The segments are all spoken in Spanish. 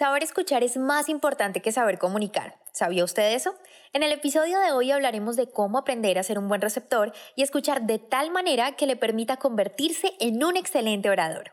Saber escuchar es más importante que saber comunicar. ¿Sabía usted eso? En el episodio de hoy hablaremos de cómo aprender a ser un buen receptor y escuchar de tal manera que le permita convertirse en un excelente orador.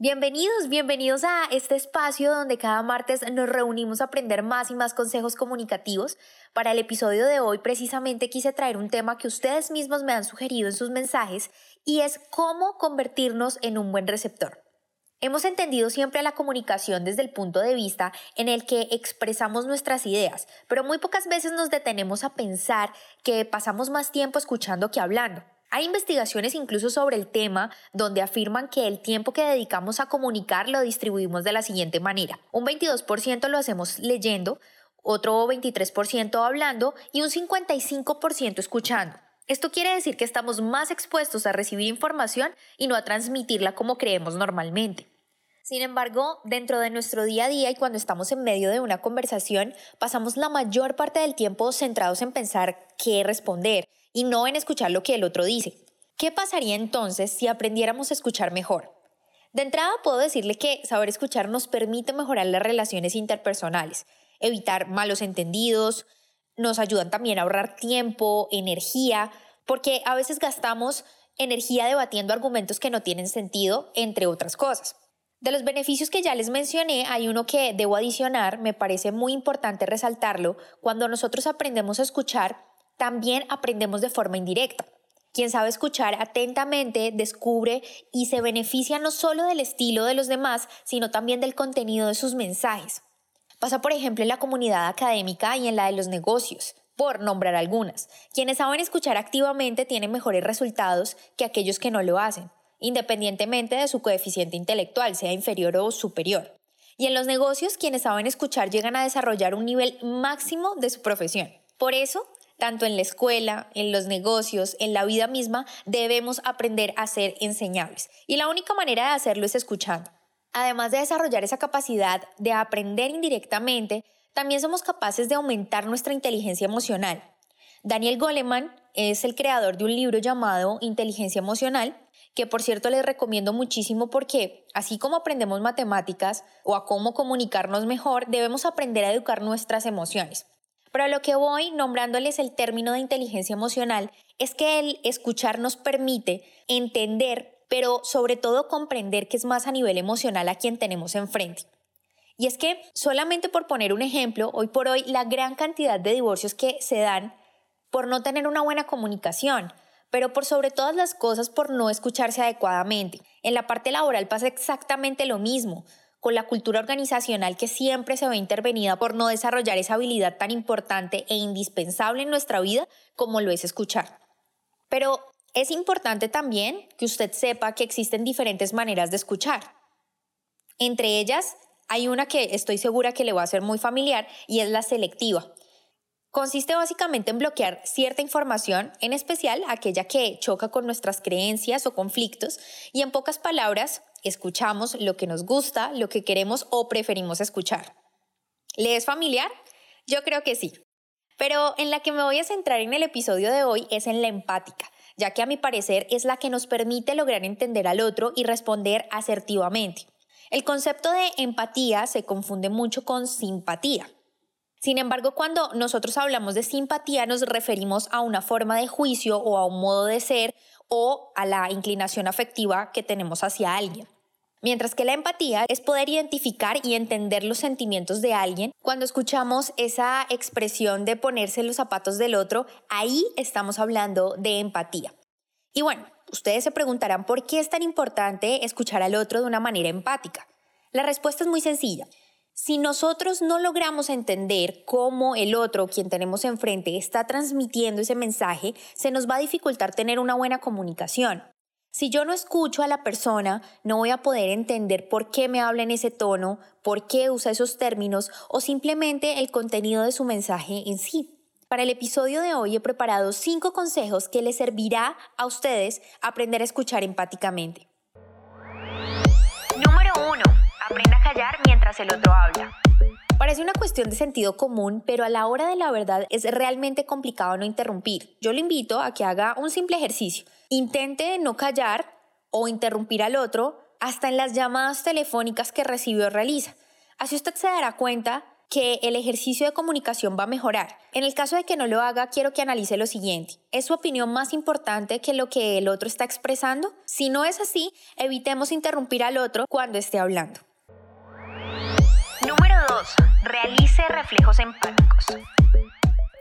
Bienvenidos, bienvenidos a este espacio donde cada martes nos reunimos a aprender más y más consejos comunicativos. Para el episodio de hoy precisamente quise traer un tema que ustedes mismos me han sugerido en sus mensajes y es cómo convertirnos en un buen receptor. Hemos entendido siempre la comunicación desde el punto de vista en el que expresamos nuestras ideas, pero muy pocas veces nos detenemos a pensar que pasamos más tiempo escuchando que hablando. Hay investigaciones incluso sobre el tema donde afirman que el tiempo que dedicamos a comunicar lo distribuimos de la siguiente manera. Un 22% lo hacemos leyendo, otro 23% hablando y un 55% escuchando. Esto quiere decir que estamos más expuestos a recibir información y no a transmitirla como creemos normalmente. Sin embargo, dentro de nuestro día a día y cuando estamos en medio de una conversación, pasamos la mayor parte del tiempo centrados en pensar qué responder y no en escuchar lo que el otro dice. ¿Qué pasaría entonces si aprendiéramos a escuchar mejor? De entrada puedo decirle que saber escuchar nos permite mejorar las relaciones interpersonales, evitar malos entendidos, nos ayudan también a ahorrar tiempo, energía, porque a veces gastamos energía debatiendo argumentos que no tienen sentido, entre otras cosas. De los beneficios que ya les mencioné, hay uno que debo adicionar, me parece muy importante resaltarlo, cuando nosotros aprendemos a escuchar, también aprendemos de forma indirecta. Quien sabe escuchar atentamente descubre y se beneficia no solo del estilo de los demás, sino también del contenido de sus mensajes. Pasa, por ejemplo, en la comunidad académica y en la de los negocios, por nombrar algunas. Quienes saben escuchar activamente tienen mejores resultados que aquellos que no lo hacen, independientemente de su coeficiente intelectual, sea inferior o superior. Y en los negocios, quienes saben escuchar llegan a desarrollar un nivel máximo de su profesión. Por eso, tanto en la escuela, en los negocios, en la vida misma, debemos aprender a ser enseñables. Y la única manera de hacerlo es escuchando. Además de desarrollar esa capacidad de aprender indirectamente, también somos capaces de aumentar nuestra inteligencia emocional. Daniel Goleman es el creador de un libro llamado Inteligencia Emocional, que por cierto les recomiendo muchísimo porque así como aprendemos matemáticas o a cómo comunicarnos mejor, debemos aprender a educar nuestras emociones. Pero lo que voy nombrándoles el término de inteligencia emocional es que el escuchar nos permite entender pero sobre todo comprender que es más a nivel emocional a quien tenemos enfrente. Y es que, solamente por poner un ejemplo, hoy por hoy la gran cantidad de divorcios que se dan por no tener una buena comunicación, pero por sobre todas las cosas por no escucharse adecuadamente. En la parte laboral pasa exactamente lo mismo, con la cultura organizacional que siempre se ve intervenida por no desarrollar esa habilidad tan importante e indispensable en nuestra vida como lo es escuchar. Pero es importante también que usted sepa que existen diferentes maneras de escuchar. Entre ellas, hay una que estoy segura que le va a ser muy familiar y es la selectiva. Consiste básicamente en bloquear cierta información, en especial aquella que choca con nuestras creencias o conflictos, y en pocas palabras, escuchamos lo que nos gusta, lo que queremos o preferimos escuchar. ¿Le es familiar? Yo creo que sí. Pero en la que me voy a centrar en el episodio de hoy es en la empática, ya que a mi parecer es la que nos permite lograr entender al otro y responder asertivamente. El concepto de empatía se confunde mucho con simpatía. Sin embargo, cuando nosotros hablamos de simpatía nos referimos a una forma de juicio o a un modo de ser o a la inclinación afectiva que tenemos hacia alguien. Mientras que la empatía es poder identificar y entender los sentimientos de alguien. Cuando escuchamos esa expresión de ponerse los zapatos del otro, ahí estamos hablando de empatía. Y bueno, ustedes se preguntarán por qué es tan importante escuchar al otro de una manera empática. La respuesta es muy sencilla. Si nosotros no logramos entender cómo el otro, quien tenemos enfrente, está transmitiendo ese mensaje, se nos va a dificultar tener una buena comunicación. Si yo no escucho a la persona, no voy a poder entender por qué me habla en ese tono, por qué usa esos términos o simplemente el contenido de su mensaje en sí. Para el episodio de hoy he preparado cinco consejos que les servirá a ustedes aprender a escuchar empáticamente. Número 1. Aprenda a callar mientras el otro habla. Parece una cuestión de sentido común, pero a la hora de la verdad es realmente complicado no interrumpir. Yo le invito a que haga un simple ejercicio. Intente no callar o interrumpir al otro hasta en las llamadas telefónicas que recibió o realiza. Así usted se dará cuenta que el ejercicio de comunicación va a mejorar. En el caso de que no lo haga, quiero que analice lo siguiente. ¿Es su opinión más importante que lo que el otro está expresando? Si no es así, evitemos interrumpir al otro cuando esté hablando. Número 2. Realice reflejos empáticos.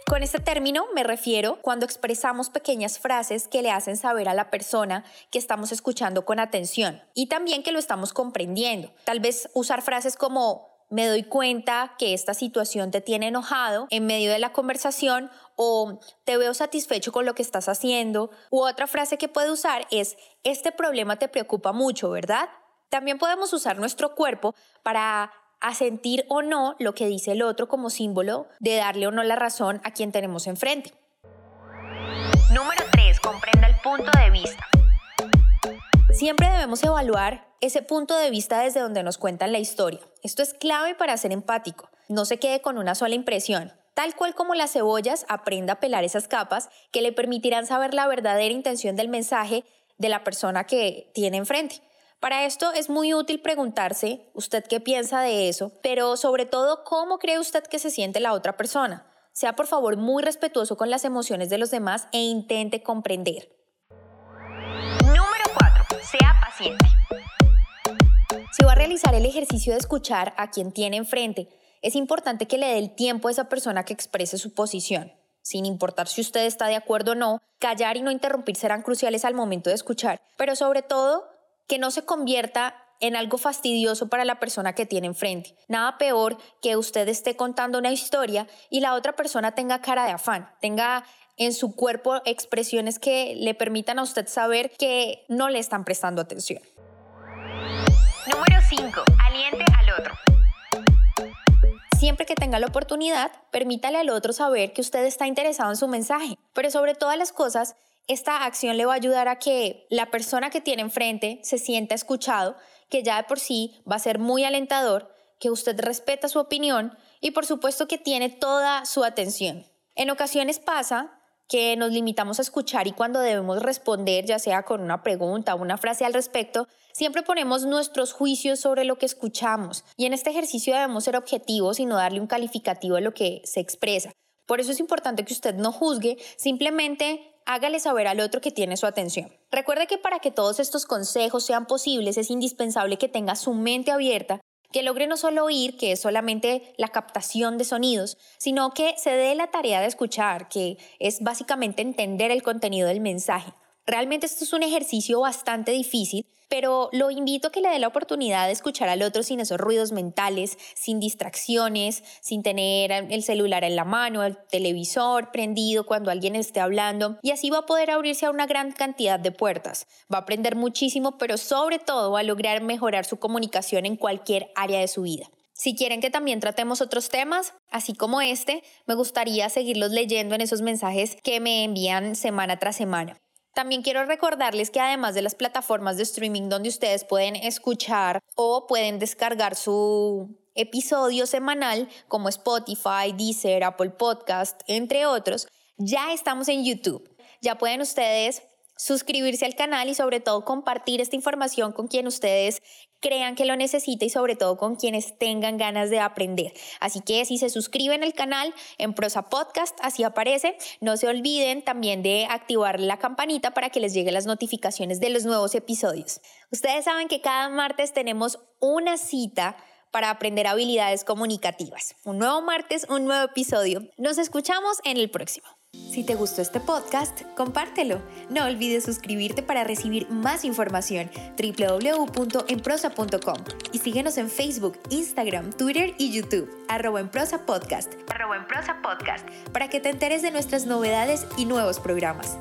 Con este término me refiero cuando expresamos pequeñas frases que le hacen saber a la persona que estamos escuchando con atención y también que lo estamos comprendiendo. Tal vez usar frases como me doy cuenta que esta situación te tiene enojado en medio de la conversación o te veo satisfecho con lo que estás haciendo. U otra frase que puede usar es, este problema te preocupa mucho, ¿verdad? También podemos usar nuestro cuerpo para asentir o no lo que dice el otro como símbolo de darle o no la razón a quien tenemos enfrente. Número 3. Comprenda el punto de vista. Siempre debemos evaluar ese punto de vista desde donde nos cuentan la historia. Esto es clave para ser empático. No se quede con una sola impresión. Tal cual como las cebollas, aprenda a pelar esas capas que le permitirán saber la verdadera intención del mensaje de la persona que tiene enfrente. Para esto es muy útil preguntarse, ¿usted qué piensa de eso? Pero sobre todo, ¿cómo cree usted que se siente la otra persona? Sea por favor muy respetuoso con las emociones de los demás e intente comprender. Número 4. Sea paciente. Si va a realizar el ejercicio de escuchar a quien tiene enfrente, es importante que le dé el tiempo a esa persona que exprese su posición. Sin importar si usted está de acuerdo o no, callar y no interrumpir serán cruciales al momento de escuchar, pero sobre todo que no se convierta en algo fastidioso para la persona que tiene enfrente. Nada peor que usted esté contando una historia y la otra persona tenga cara de afán, tenga en su cuerpo expresiones que le permitan a usted saber que no le están prestando atención. Número 5. Aliente al otro. Siempre que tenga la oportunidad, permítale al otro saber que usted está interesado en su mensaje. Pero sobre todas las cosas, esta acción le va a ayudar a que la persona que tiene enfrente se sienta escuchado, que ya de por sí va a ser muy alentador, que usted respeta su opinión y por supuesto que tiene toda su atención. En ocasiones pasa que nos limitamos a escuchar y cuando debemos responder, ya sea con una pregunta o una frase al respecto, siempre ponemos nuestros juicios sobre lo que escuchamos. Y en este ejercicio debemos ser objetivos y no darle un calificativo a lo que se expresa. Por eso es importante que usted no juzgue, simplemente hágale saber al otro que tiene su atención. Recuerde que para que todos estos consejos sean posibles es indispensable que tenga su mente abierta que logre no solo oír, que es solamente la captación de sonidos, sino que se dé la tarea de escuchar, que es básicamente entender el contenido del mensaje. Realmente esto es un ejercicio bastante difícil, pero lo invito a que le dé la oportunidad de escuchar al otro sin esos ruidos mentales, sin distracciones, sin tener el celular en la mano, el televisor prendido cuando alguien esté hablando y así va a poder abrirse a una gran cantidad de puertas. Va a aprender muchísimo, pero sobre todo va a lograr mejorar su comunicación en cualquier área de su vida. Si quieren que también tratemos otros temas, así como este, me gustaría seguirlos leyendo en esos mensajes que me envían semana tras semana. También quiero recordarles que además de las plataformas de streaming donde ustedes pueden escuchar o pueden descargar su episodio semanal como Spotify, Deezer, Apple Podcast, entre otros, ya estamos en YouTube. Ya pueden ustedes suscribirse al canal y sobre todo compartir esta información con quien ustedes crean que lo necesita y sobre todo con quienes tengan ganas de aprender. Así que si se suscriben al canal en Prosa Podcast, así aparece. No se olviden también de activar la campanita para que les lleguen las notificaciones de los nuevos episodios. Ustedes saben que cada martes tenemos una cita para aprender habilidades comunicativas. Un nuevo martes, un nuevo episodio. Nos escuchamos en el próximo. Si te gustó este podcast, compártelo. No olvides suscribirte para recibir más información www.enprosa.com y síguenos en Facebook, Instagram, Twitter y YouTube, arroba en prosa podcast, arroba en prosa podcast, para que te enteres de nuestras novedades y nuevos programas.